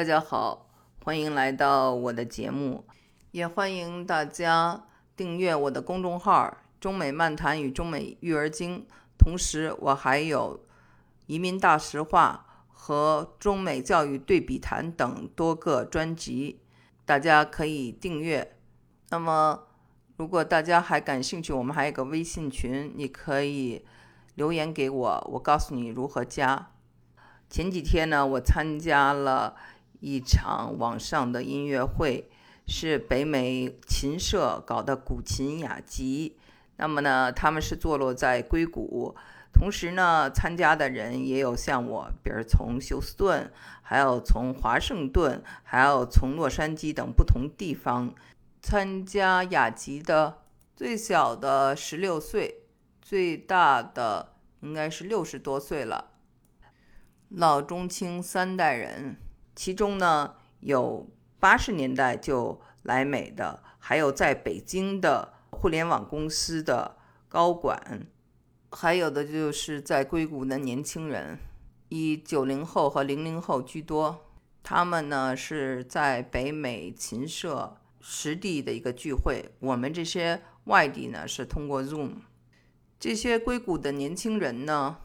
大家好，欢迎来到我的节目，也欢迎大家订阅我的公众号“中美漫谈与中美育儿经”。同时，我还有移民大实话和中美教育对比谈等多个专辑，大家可以订阅。那么，如果大家还感兴趣，我们还有个微信群，你可以留言给我，我告诉你如何加。前几天呢，我参加了一场网上的音乐会，是北美琴社搞的古琴雅集。那么呢，他们是坐落在硅谷，同时呢，参加的人也有像我，比如从休斯顿，还有从华盛顿，还有从洛杉矶等不同地方。参加雅集的最小的十六岁，最大的应该是六十多岁了，老中青三代人，其中呢有八十年代就来美的，还有在北京的互联网公司的高管，还有的就是在硅谷的年轻人，以九零后和零零后居多，他们呢是在北美琴社。实地的一个聚会，我们这些外地呢是通过 Zoom。这些硅谷的年轻人呢，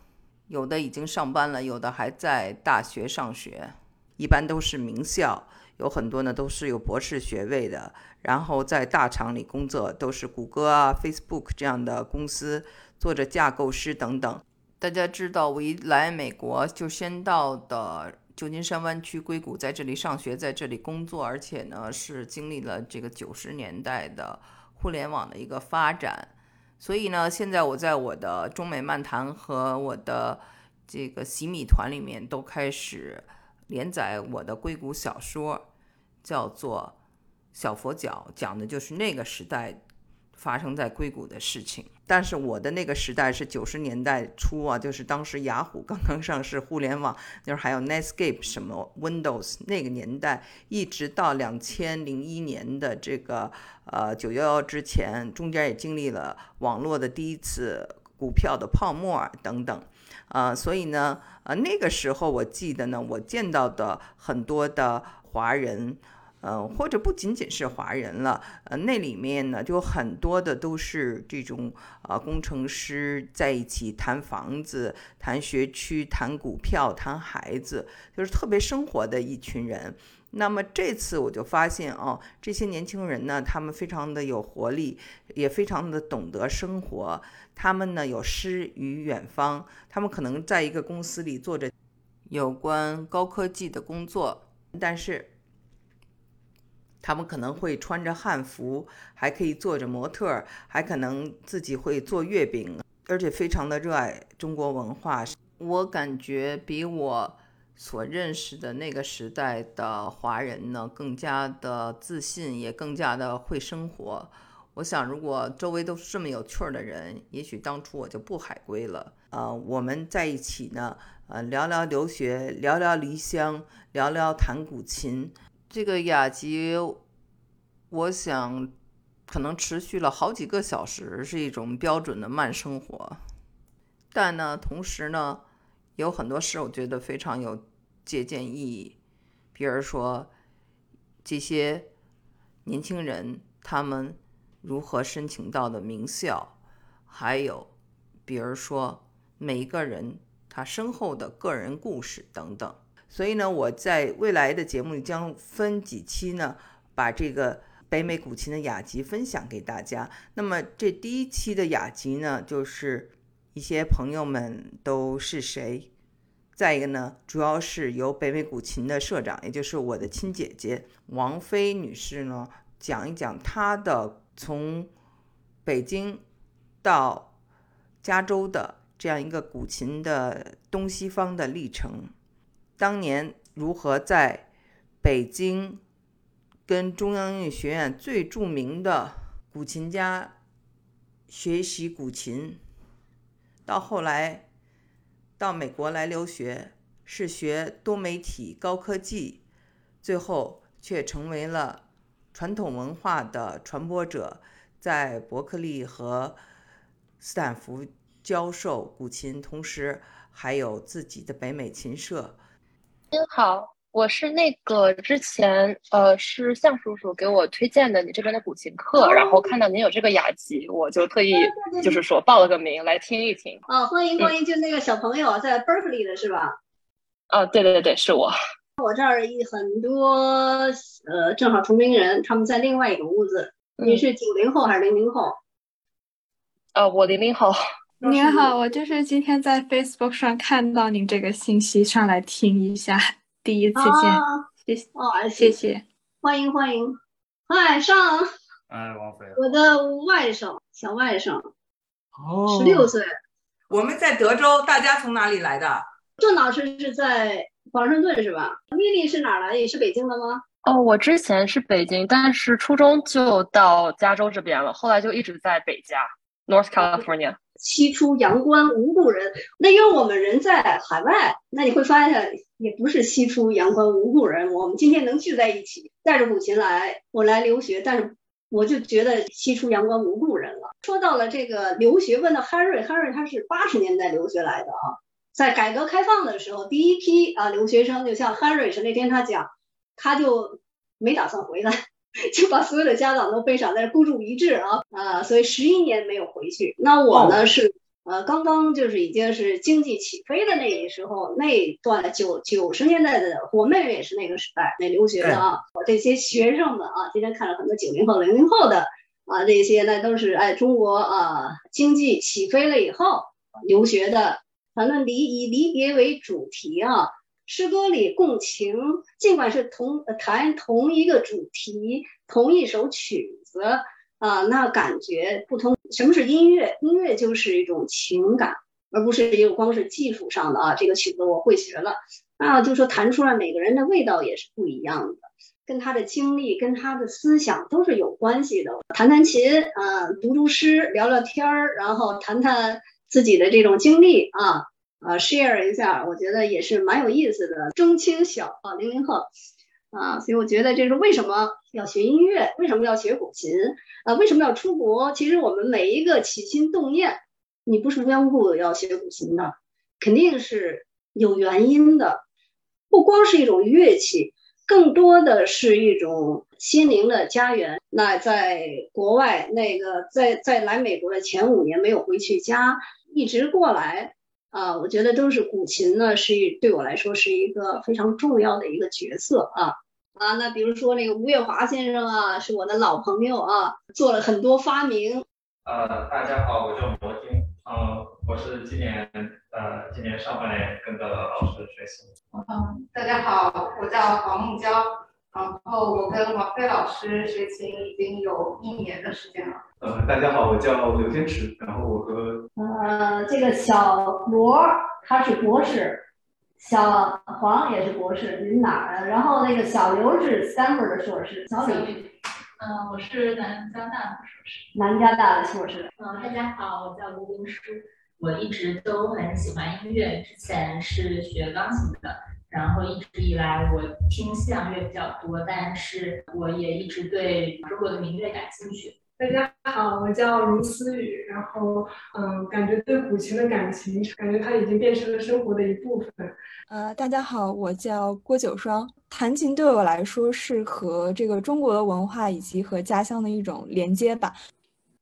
有的已经上班了，有的还在大学上学，一般都是名校，有很多呢都是有博士学位的，然后在大厂里工作，都是谷歌啊、Facebook 这样的公司做着架构师等等。大家知道，我一来美国就先到的。旧金山湾区硅谷，在这里上学，在这里工作，而且呢是经历了这个九十年代的互联网的一个发展，所以呢，现在我在我的中美漫谈和我的这个洗米团里面都开始连载我的硅谷小说，叫做《小佛脚》，讲的就是那个时代。发生在硅谷的事情，但是我的那个时代是九十年代初啊，就是当时雅虎刚刚上市，互联网那时候还有 Netscape 什么 Windows 那个年代，一直到两千零一年的这个呃九幺幺之前，中间也经历了网络的第一次股票的泡沫等等，啊，所以呢，呃那个时候我记得呢，我见到的很多的华人。呃，或者不仅仅是华人了，呃，那里面呢就很多的都是这种啊工程师在一起谈房子、谈学区、谈股票、谈孩子，就是特别生活的一群人。那么这次我就发现哦，这些年轻人呢，他们非常的有活力，也非常的懂得生活。他们呢有诗与远方，他们可能在一个公司里做着有关高科技的工作，但是。他们可能会穿着汉服，还可以做着模特，还可能自己会做月饼，而且非常的热爱中国文化。我感觉比我所认识的那个时代的华人呢，更加的自信，也更加的会生活。我想，如果周围都是这么有趣儿的人，也许当初我就不海归了。呃，我们在一起呢，呃，聊聊留学，聊聊离乡，聊聊弹古琴。这个雅集，我想可能持续了好几个小时，是一种标准的慢生活。但呢，同时呢，有很多事我觉得非常有借鉴意义。比如说，这些年轻人他们如何申请到的名校，还有比如说每一个人他身后的个人故事等等。所以呢，我在未来的节目里将分几期呢，把这个北美古琴的雅集分享给大家。那么这第一期的雅集呢，就是一些朋友们都是谁？再一个呢，主要是由北美古琴的社长，也就是我的亲姐姐王菲女士呢，讲一讲她的从北京到加州的这样一个古琴的东西方的历程。当年如何在北京跟中央音乐学院最著名的古琴家学习古琴，到后来到美国来留学，是学多媒体高科技，最后却成为了传统文化的传播者，在伯克利和斯坦福教授古琴，同时还有自己的北美琴社。您好，我是那个之前呃是向叔叔给我推荐的你这边的古琴课，然后看到您有这个雅集，我就特意就是说报了个名来听一听。哦，欢迎欢迎，就那个小朋友在 Berkeley 的是吧？啊，对对对对，是我。我这儿一很多呃，正好同龄人，他们在另外一个屋子。你是九零后还是零零后？呃，我零零后。您好，我就是今天在 Facebook 上看到您这个信息，上来听一下。第一次见，谢谢哦，谢谢，欢迎欢迎，嗨上，哎，王菲，我的外甥，小外甥，哦，十六岁，我们在德州，大家从哪里来的？郑老师是在华盛顿是吧？米莉是哪来？也是北京的吗？哦，我之前是北京，但是初中就到加州这边了，后来就一直在北加，North California。西出阳关无故人，那因为我们人在海外，那你会发现也不是西出阳关无故人。我们今天能聚在一起，带着古琴来，我来留学，但是我就觉得西出阳关无故人了。说到了这个留学，问到 Harry，Harry 他是八十年代留学来的啊，在改革开放的时候，第一批啊留学生就像 Harry 是那天他讲，他就没打算回来。就把所有的家长都背上，在孤注一掷啊啊！所以十一年没有回去。那我呢是呃刚刚就是已经是经济起飞的那个时候，那段九九十年代的，我妹妹也是那个时代那留学的啊。我这些学生们啊，今天看了很多九零后、零零后的啊，这些那都是哎中国啊经济起飞了以后留学的，反正离以离别为主题啊。诗歌里共情，尽管是同谈同一个主题、同一首曲子啊，那感觉不同。什么是音乐？音乐就是一种情感，而不是一个光是技术上的啊。这个曲子我会学了，那就说弹出来每个人的味道也是不一样的，跟他的经历、跟他的思想都是有关系的。弹弹琴，啊，读读诗，聊聊天儿，然后谈谈自己的这种经历啊。啊，share 一下，我觉得也是蛮有意思的。中青小啊，零零后啊，所以我觉得这是为什么要学音乐，为什么要学古琴啊，为什么要出国？其实我们每一个起心动念，你不是无缘无故的要学古琴的，肯定是有原因的。不光是一种乐器，更多的是一种心灵的家园。那在国外，那个在在来美国的前五年没有回去家，一直过来。啊，我觉得都是古琴呢，是对我来说是一个非常重要的一个角色啊啊。那比如说那个吴月华先生啊，是我的老朋友啊，做了很多发明。呃，大家好，我叫罗金，嗯，我是今年呃今年上半年跟着老师学习。嗯，大家好，我叫黄梦娇。然后我跟王菲老师学琴已经有一年的时间了。呃，大家好，我叫刘天池，然后我和呃这个小罗他是博士，小黄也是博士，您哪儿的？然后那个小刘是 Stanford 的硕士，小李，嗯，我是南加大的硕士，南加大的硕士。嗯，大家好，我叫吴明书，我一直都很喜欢音乐，之前是学钢琴的。然后一直以来，我听西洋乐比较多，但是我也一直对中国的民乐感兴趣。大家好，我叫卢思雨，然后嗯，感觉对古琴的感情，感觉它已经变成了生活的一部分。呃，大家好，我叫郭九双，弹琴对我来说是和这个中国的文化以及和家乡的一种连接吧。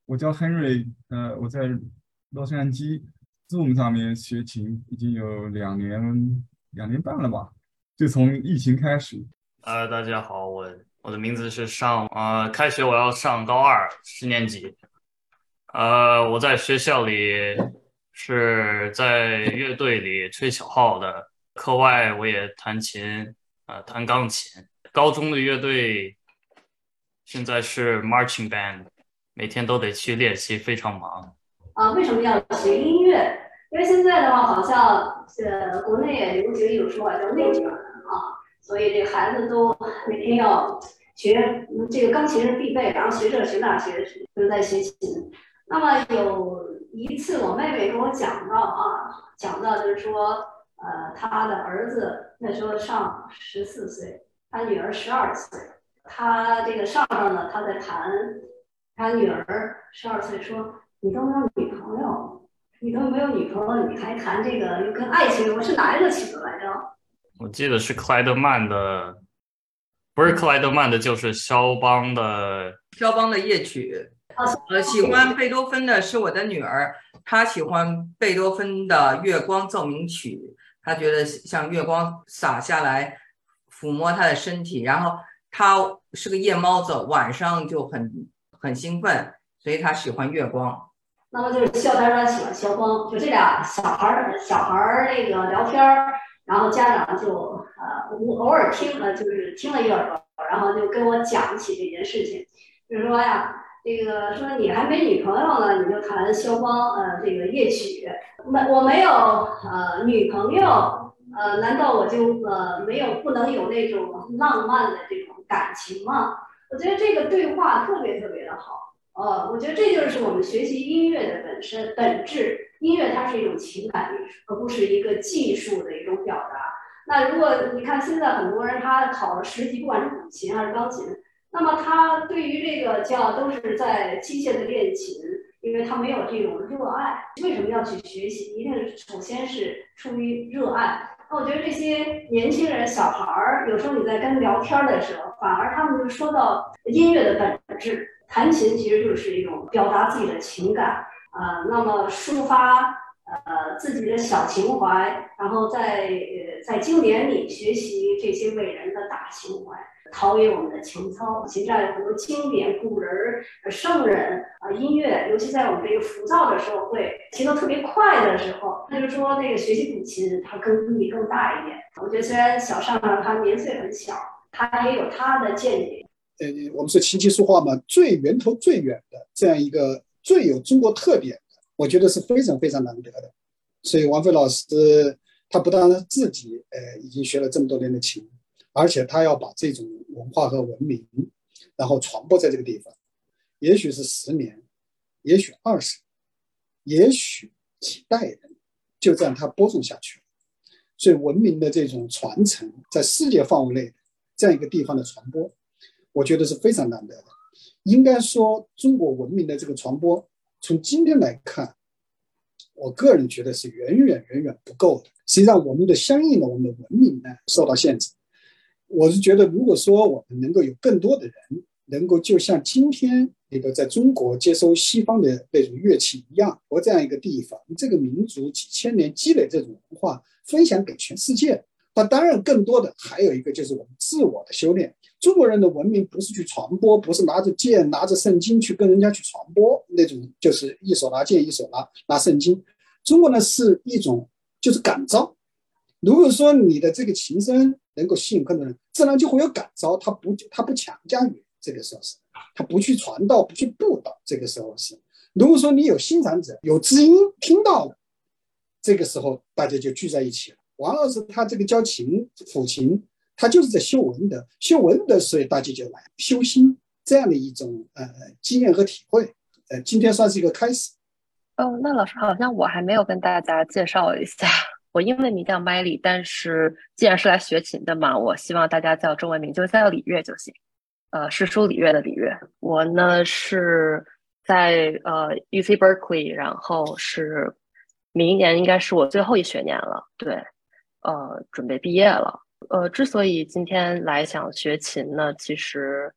我叫 Henry，呃，我在洛杉矶 Zoom 上面学琴已经有两年。两年半了吧，就从疫情开始。呃，大家好，我我的名字是上，呃，开学我要上高二十年级。呃，我在学校里是在乐队里吹小号的，课外我也弹琴，呃，弹钢琴。高中的乐队现在是 marching band，每天都得去练习，非常忙。啊，为什么要学音乐？因为现在的话，好像呃，国内也流行一种说法叫内卷啊，所以这孩子都每天要学这个钢琴是必备，然后学这学那学，都在学琴。那么有一次，我妹妹跟我讲到啊，讲到就是说，呃，她的儿子那时候上十四岁，她女儿十二岁，她这个上上呢，她在谈，她女儿十二岁说：“你都没有女朋友。”你都没有女朋友，你还谈这个又跟爱情？我是哪一个曲子来着？我记得是克莱德曼的，不是克莱德曼的，就是肖邦的肖邦的夜曲。呃，喜欢贝多芬的是我的女儿，她喜欢贝多芬的《月光奏鸣曲》，她觉得像月光洒下来，抚摸她的身体。然后她是个夜猫子，晚上就很很兴奋，所以她喜欢月光。那么就是肖丹丹喜欢肖邦，就这俩小孩儿小孩儿那个聊天儿，然后家长就呃我偶尔听呃就是听了一耳朵，然后就跟我讲起这件事情，就是说呀，这个说你还没女朋友呢，你就谈肖邦呃这个夜曲，没我没有呃女朋友，呃难道我就呃没有不能有那种浪漫的这种感情吗？我觉得这个对话特别特别的好。呃，我觉得这就是我们学习音乐的本身本质。音乐它是一种情感艺术，而不是一个技术的一种表达。那如果你看现在很多人他考了十级，不管是古琴还是钢琴，那么他对于这个叫都是在机械的练琴，因为他没有这种热爱。为什么要去学习？一定首先是出于热爱。那我觉得这些年轻人、小孩儿，有时候你在跟聊天的时候，反而他们就说到音乐的本质。弹琴其实就是一种表达自己的情感，呃，那么抒发呃自己的小情怀，然后在呃在经典里学习这些伟人的大情怀，陶冶我们的情操。其实有很多经典古人、圣人啊，音乐，尤其在我们这个浮躁的社会，节奏特别快的时候，那就说那个学习古琴，它更意义更大一点。我觉得虽然小尚呢他年岁很小，他也有他的见解。呃，我们说琴棋书画嘛，最源头最远的这样一个最有中国特点的，我觉得是非常非常难得的。所以王菲老师他不但自己呃已经学了这么多年的琴，而且他要把这种文化和文明，然后传播在这个地方，也许是十年，也许二十，也许几代人，就这样他播种下去了。所以文明的这种传承，在世界范围内这样一个地方的传播。我觉得是非常难得的。应该说，中国文明的这个传播，从今天来看，我个人觉得是远远远远不够的。实际上，我们的相应的我们的文明呢受到限制。我是觉得，如果说我们能够有更多的人，能够就像今天那个在中国接收西方的那种乐器一样，和这样一个地方，这个民族几千年积累这种文化，分享给全世界。那当然，更多的还有一个就是我们自我的修炼。中国人的文明不是去传播，不是拿着剑、拿着圣经去跟人家去传播那种，就是一手拿剑，一手拿拿圣经。中国呢是一种就是感召。如果说你的这个琴声能够吸引更多人，自然就会有感召。他不他不强加于这个时候是，他不去传道，不去布道。这个时候是，如果说你有欣赏者，有知音听到了，这个时候大家就聚在一起了。王老师他这个教琴抚琴。他就是在修文德，修文德，所以大家就来修心这样的一种呃经验和体会。呃，今天算是一个开始。哦，那老师好像我还没有跟大家介绍一下，我英文名叫麦丽，但是既然是来学琴的嘛，我希望大家叫中文名就叫李月就行。呃，是说李月的李月。我呢是在呃 UC Berkeley，然后是明年应该是我最后一学年了，对，呃，准备毕业了。呃，之所以今天来想学琴呢，其实，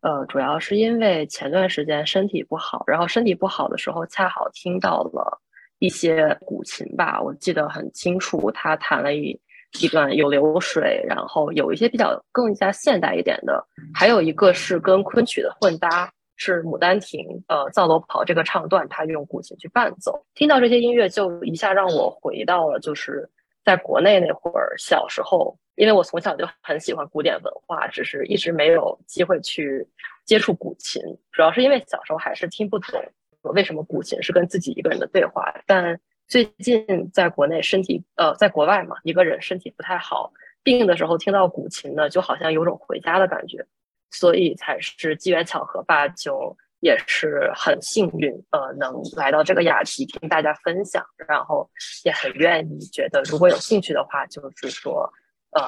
呃，主要是因为前段时间身体不好，然后身体不好的时候，恰好听到了一些古琴吧，我记得很清楚，他弹了一一段有流水，然后有一些比较更加现代一点的，还有一个是跟昆曲的混搭，是《牡丹亭》呃《皂楼跑》这个唱段，他用古琴去伴奏，听到这些音乐就一下让我回到了就是在国内那会儿小时候。因为我从小就很喜欢古典文化，只是一直没有机会去接触古琴，主要是因为小时候还是听不懂为什么古琴是跟自己一个人的对话。但最近在国内身体呃，在国外嘛，一个人身体不太好，病的时候听到古琴呢，就好像有种回家的感觉，所以才是机缘巧合吧，就也是很幸运，呃，能来到这个雅集听大家分享，然后也很愿意，觉得如果有兴趣的话，就是说。呃，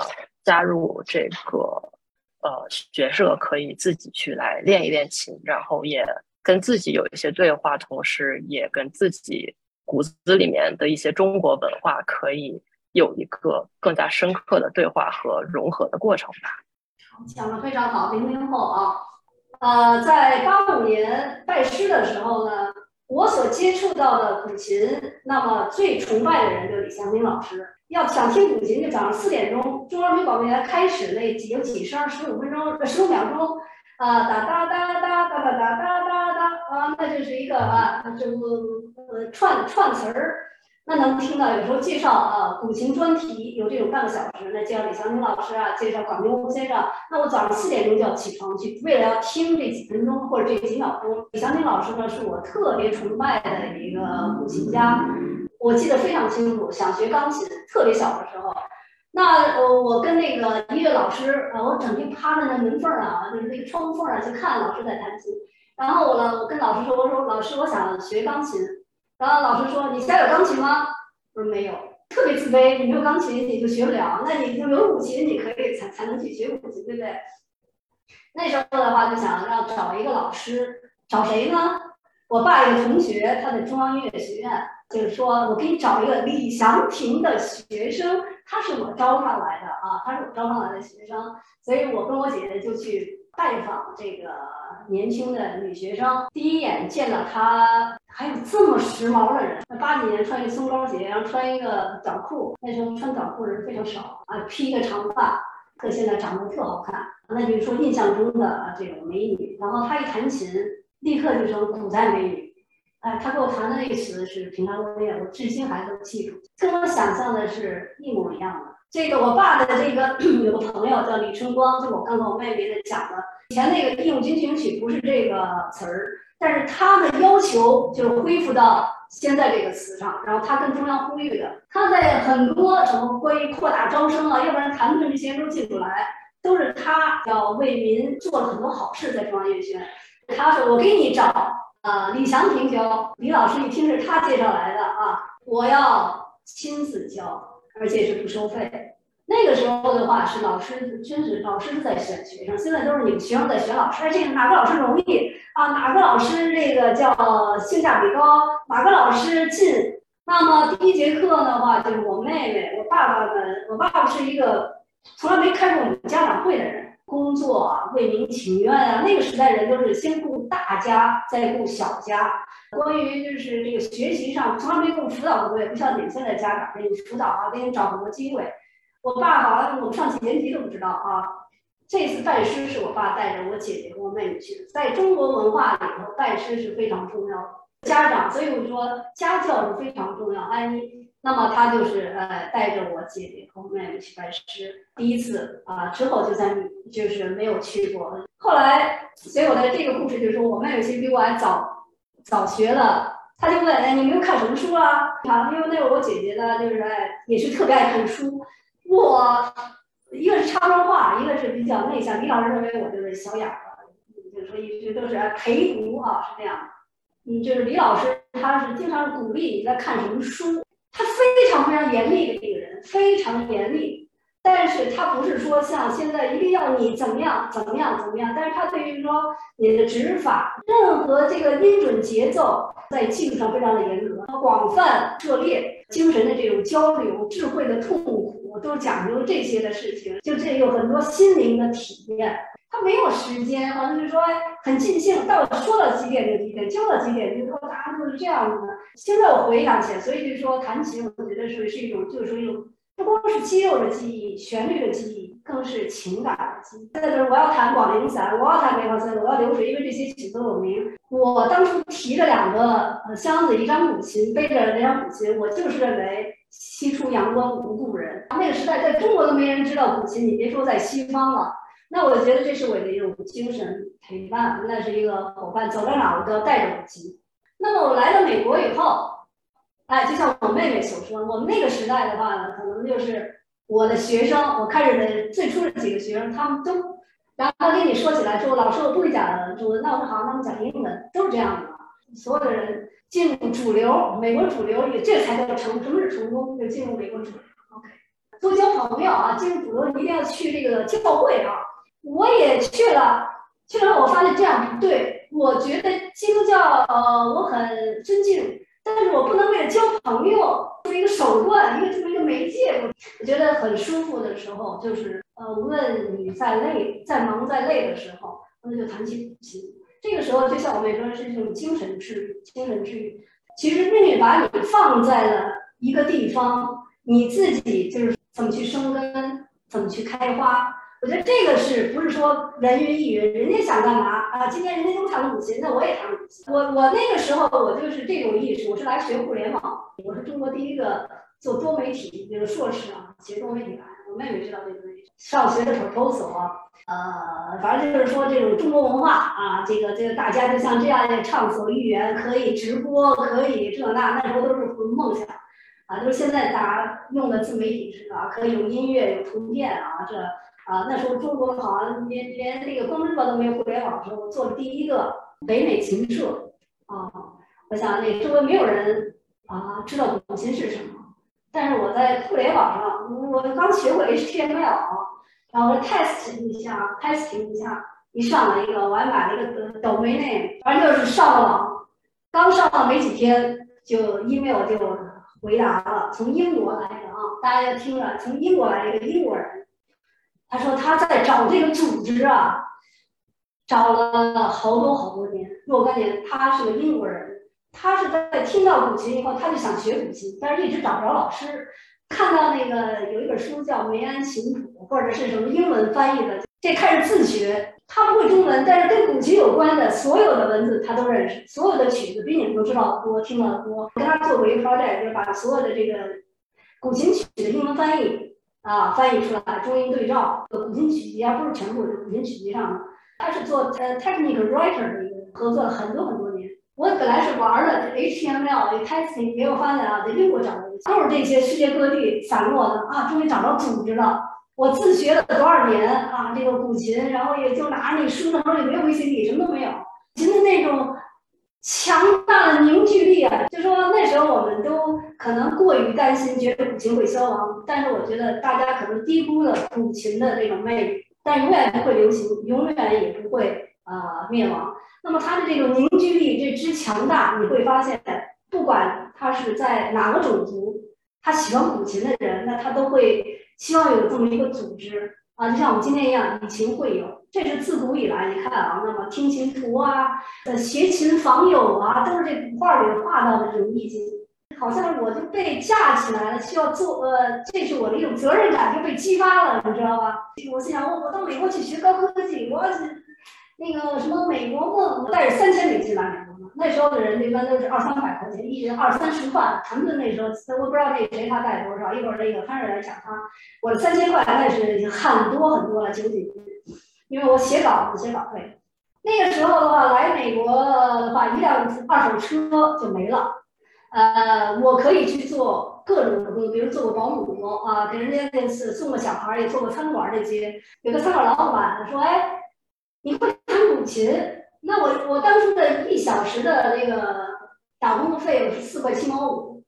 加入这个呃角色，可以自己去来练一练琴，然后也跟自己有一些对话，同时也跟自己骨子里面的一些中国文化可以有一个更加深刻的对话和融合的过程吧。讲的非常好，零零后啊，呃，在八五年拜师的时候呢，我所接触到的古琴，那么最崇拜的人就李祥明老师。要想听古琴，就早上四点钟，中央人民广播电台开始那几有几声，十五分钟，十五秒钟，啊，哒哒哒哒哒哒哒哒哒哒，啊，那就是一个啊，这个呃串串词儿。那能听到有时候介绍啊，古琴专题有这种半个小时，那介绍李祥林老师啊，介绍管明湖先生。那我早上四点钟就要起床去，为了要听这几分钟或者这几秒钟。李祥林老师呢，是我特别崇拜的一个古琴家，我记得非常清楚。想学钢琴，特别小的时候，那我，我跟那个音乐老师，呃，我整天趴在那门缝啊，就是那个窗户缝啊，去看老师在弹琴。然后我呢，我跟老师说，我说老师，我想学钢琴。然后老师说：“你家有钢琴吗？”我说：“没有。”特别自卑，你没有钢琴你就学不了。那你就有古琴，你可以才才能去学古琴，对不对？那时候的话就想要找一个老师，找谁呢？我爸一个同学，他在中央音乐学院，就是说我给你找一个李祥平的学生，他是我招上来的啊，他是我招上来的学生，所以我跟我姐姐就去拜访这个年轻的女学生。第一眼见到她。还有这么时髦的人，那八几年穿一个松糕鞋，然后穿一个短裤，那时候穿短裤的人非常少啊，披一个长发，可现在长得特好看。那就是说印象中的这种美女，然后她一弹琴，立刻就成古代美女。哎，她给我弹的那个曲子是《平常落叶》，我至今还都记住，跟我想象的是一模一样的。这个我爸的这个 有个朋友叫李春光，就我刚才我妹妹在讲的，以前那个《义勇军进行曲》不是这个词儿。但是他的要求就是恢复到现在这个词上，然后他跟中央呼吁的，他在很多什么关于扩大招生啊，要不然谈不这些都进不来，都是他要为民做了很多好事在中央音乐学院。他说我给你找啊李祥平教，李老师一听是他介绍来的啊，我要亲自教，而且是不收费。那个时候的话是老师，真是老师在选学生，现在都是你们学生在选老师。这个哪个老师容易啊？哪个老师这个叫性价比高？哪个老师近？那么第一节课的话，就是我妹妹、我爸爸们。我爸爸是一个从来没开过我们家长会的人，工作啊为民请愿啊。那个时代人都是先顾大家，再顾小家。关于就是这个学习上，从来没给我辅导部队，不像你现在家长给你辅导啊，给你找很多机会。我爸好像我上几年级都不知道啊。这次拜师是我爸带着我姐姐和我妹妹去的。在中国文化里头，拜师是非常重要的。家长，所以我说家教是非常重要。安妮，那么他就是呃带着我姐姐和我妹妹去拜师，第一次啊，之后就在就是没有去过。后来，所以我的这个故事就是我妹妹其实比我还早早学了。他就问哎，你们又看什么书啊？啊，因为那会儿我姐姐呢，就是哎也是特别爱看书。我一个是插不上话，一个是比较内向。李老师认为我就是小哑巴，就是说一直都是陪读啊，是这样。嗯，就是李老师，他是经常鼓励你在看什么书，他非常非常严厉的一个人，非常严厉。但是他不是说像现在一定要你怎么样怎么样怎么样，但是他对于说你的指法，任何这个音准节奏，在技术上非常的严格，广泛涉猎，精神的这种交流，智慧的痛苦，都讲究这些的事情，就这有很多心灵的体验。他没有时间，好像是说很尽兴，到说到几点就几点，教到几点就说，大家都是这样子的。现在我回想起来，所以就是说弹琴，我觉得是是一种，就是说一种。不光是肌肉的记忆、旋律的记忆，更是情感的记忆。现在就是我要弹广陵散，我要弹梅花三，我要流水，因为这些曲都有名。我当初提着两个箱子，一张古琴，背着那张古琴，我就是认为西出阳关无故人。那个时代在中国都没人知道古琴，你别说在西方了。那我觉得这是我的一种精神陪伴，那是一个伙伴，走到哪我都要带着古琴。那么我来到美国以后。哎，就像我妹妹所说，我们那个时代的话呢，可就是我的学生，我开始的最初的几个学生，他们都，然后跟你说起来说，老师我不会讲中文，那我说好，那我们讲英文，都是这样的。所有的人进入主流，美国主流也这才叫成，什么是成功？就进入美国主流。OK，多交朋友啊，进入主流一定要去这个教会啊。我也去了，去了我发现这样不对，我觉得基督教呃，我很尊敬。但是我不能为了交朋友作为一个手段，一个这么一个媒介，我觉得很舒服的时候，就是呃，无论你再累、再忙、再累的时候，那就弹起琴。这个时候就像我们说是一种精神治愈，精神治愈。其实命运把你放在了一个地方，你自己就是怎么去生根，怎么去开花。我觉得这个是不是说人云亦云？人家想干嘛啊？今天人家都弹古琴，那我也弹古琴。我我那个时候我就是这种意识，我是来学互联网，我是中国第一个做多媒体这个硕士啊，学多媒体来。我妹妹知道这个东西。上学的时候投所，呃，反正就是说这种中国文化啊，这个这个大家就像这样的畅所欲言，可以直播，可以这那，那时候都是梦想啊，就是现在大家用的自媒体是吧，可以有音乐、有图片啊，这。啊，那时候中国好像连连那个光之报都没有互联网的时候，我做了第一个北美琴社啊。我想那周围没有人啊知道古琴是什么，但是我在互联网上，我刚学会 HTML，然后 test 一下，test 一下，一上了一个，我还买了一个 domain name，反正就是上了网，刚上了没几天，就 email 就回答了，从英国来的啊，大家听着，从英国来一个英国人。他说他在找这个组织啊，找了好多好多年，若干年。他是个英国人，他是在听到古琴以后，他就想学古琴，但是一直找不着老师。看到那个有一本书叫《梅安琴谱》，或者是什么英文翻译的，这开始自学。他不会中文，但是跟古琴有关的所有的文字他都认识，所有的曲子比你们都知道多，听的多。我跟他做过一个 project，就是把所有的这个古琴曲的英文翻译。啊，翻译出来中英对照，古琴曲集啊，不是全部，是古琴曲集上的。他是做呃 technical writer 的一个，合作了很多很多年。我本来是玩的 HTML，testing，结果发现啊，在英国找到一个，都是这些世界各地散落的啊，终于找到组织了。我自学了多少年啊，这个古琴，然后也就拿着那书，那时候也没有 VCD，什么都没有，琴的那种。强大的凝聚力啊！就说那时候我们都可能过于担心，觉得古琴会消亡。但是我觉得大家可能低估了古琴的这种魅力，但永远不会流行，永远也不会啊灭亡。那么它的这种凝聚力这之强大，你会发现，不管他是在哪个种族，他喜欢古琴的人，那他都会希望有这么一个组织。啊，就像我们今天一样，以琴会友，这是自古以来，你看啊，那么听琴图啊，呃，学琴访友啊，都是这古画里画到的这种意境。好像我就被架起来了，需要做，呃，这是我的一种责任感就被激发了，你知道吧？我心想，我我到美国去学高科技，我要去那个什么美国梦，带着三千美金来。那时候的人一般都是二三百块钱，一人二三十块。他们那时候，我不知道那谁他带多少。一会儿那个潘瑞来讲他，我三千块那是已经很多很多了，九几年。因为我写稿子写稿费。那个时候的话，来美国的话，一辆二手车就没了。呃，我可以去做各种的工作，比如做个保姆啊，给人家那次送个小孩，也做个餐馆这些。有个餐馆老板说：“哎。”你会弹古琴？那我我当初的一小时的那个打工的费用是四块七毛五，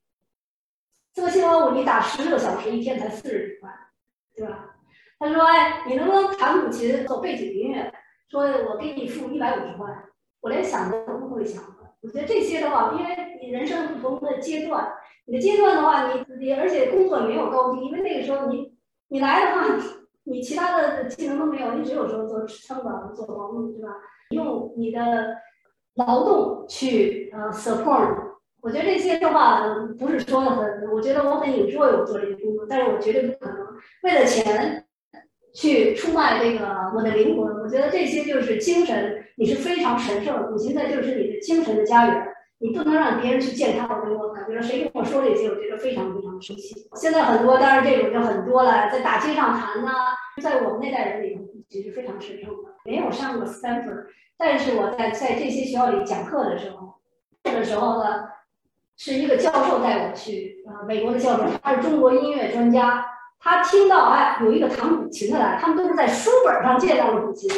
四块七毛五你打十个小时，一天才四十几块，对吧？他说：“哎，你能不能弹古琴做背景音乐？”说：“我给你付一百五十块。”我连想都不会想。我觉得这些的话，因为你人生不同的阶段，你的阶段的话，你你而且工作没有高低，因为那个时候你你来的话。你其他的技能都没有，你只有说做餐馆、做保姆，对吧？用你的劳动去呃 support。我觉得这些的话不是说的很，我觉得我很 enjoy 做这些工作，但是我绝对不可能为了钱去出卖这个我的灵魂。我觉得这些就是精神，你是非常神圣的，现在就是你的精神的家园。你不能让别人去践踏我，我感觉谁跟我说这些，我觉得非常不常生气。现在很多，当然这种就很多了，在大街上谈呐，在我们那代人里头，其实非常神圣的。没有上过 Stanford，但是我在在这些学校里讲课的时候，这个时候呢，是一个教授带我去，呃，美国的教授，他是中国音乐专家，他听到哎有一个弹古琴的来，他们都是在书本上见到了古琴。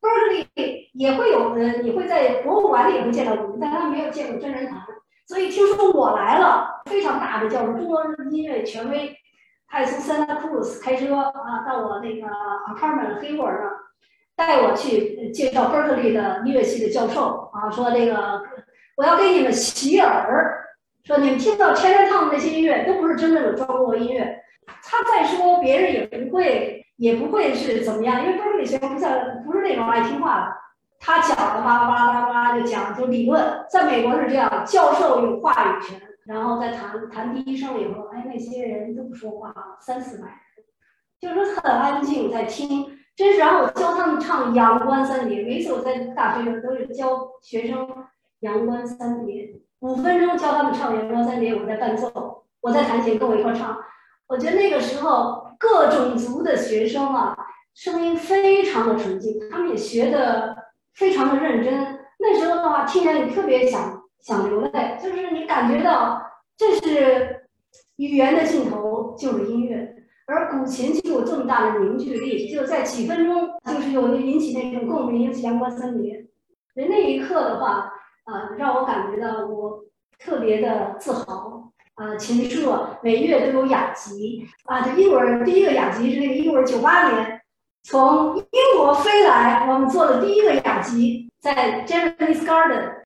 Berkeley 也会有人，你会在博物馆里也会见到古琴，但他没有见过真人弹。所以听说我来了，非常大的教授，中国音乐权威，他也从 Santa Cruz 开车啊到我那个 apartment 黑沃尔那，带我去介绍 Berkeley 的音乐系的教授啊，说这个我要给你们洗耳，说你们听到 Chinatown 那些音乐都不是真正的中国音乐。他再说别人也不会，也不会是怎么样，因为伯克利学生不像不是那种爱听话的，他讲的巴拉巴拉巴拉就讲就理论，在美国是这样，教授有话语权，然后再谈谈第一声以后，哎，那些人都不说话，三四百人，就是很安静在听，真是。然后我教他们唱《阳关三叠》，每次我在大学里都是教学生《阳关三叠》，五分钟教他们唱《阳关三叠》，我在伴奏，我在弹琴，跟我一块唱。我觉得那个时候各种族的学生啊，声音非常的纯净，他们也学的非常的认真。那时候的话，听起来你特别想想流泪，就是你感觉到这是语言的尽头就是音乐，而古琴就有这么大的凝聚力，就在几分钟就是有引起那种共鸣，阳光森林。那那一刻的话，呃，让我感觉到我特别的自豪。啊，琴社每月都有雅集啊。这英文第一个雅集是那个英文九八年从英国飞来，我们做的第一个雅集，在 Japanese Garden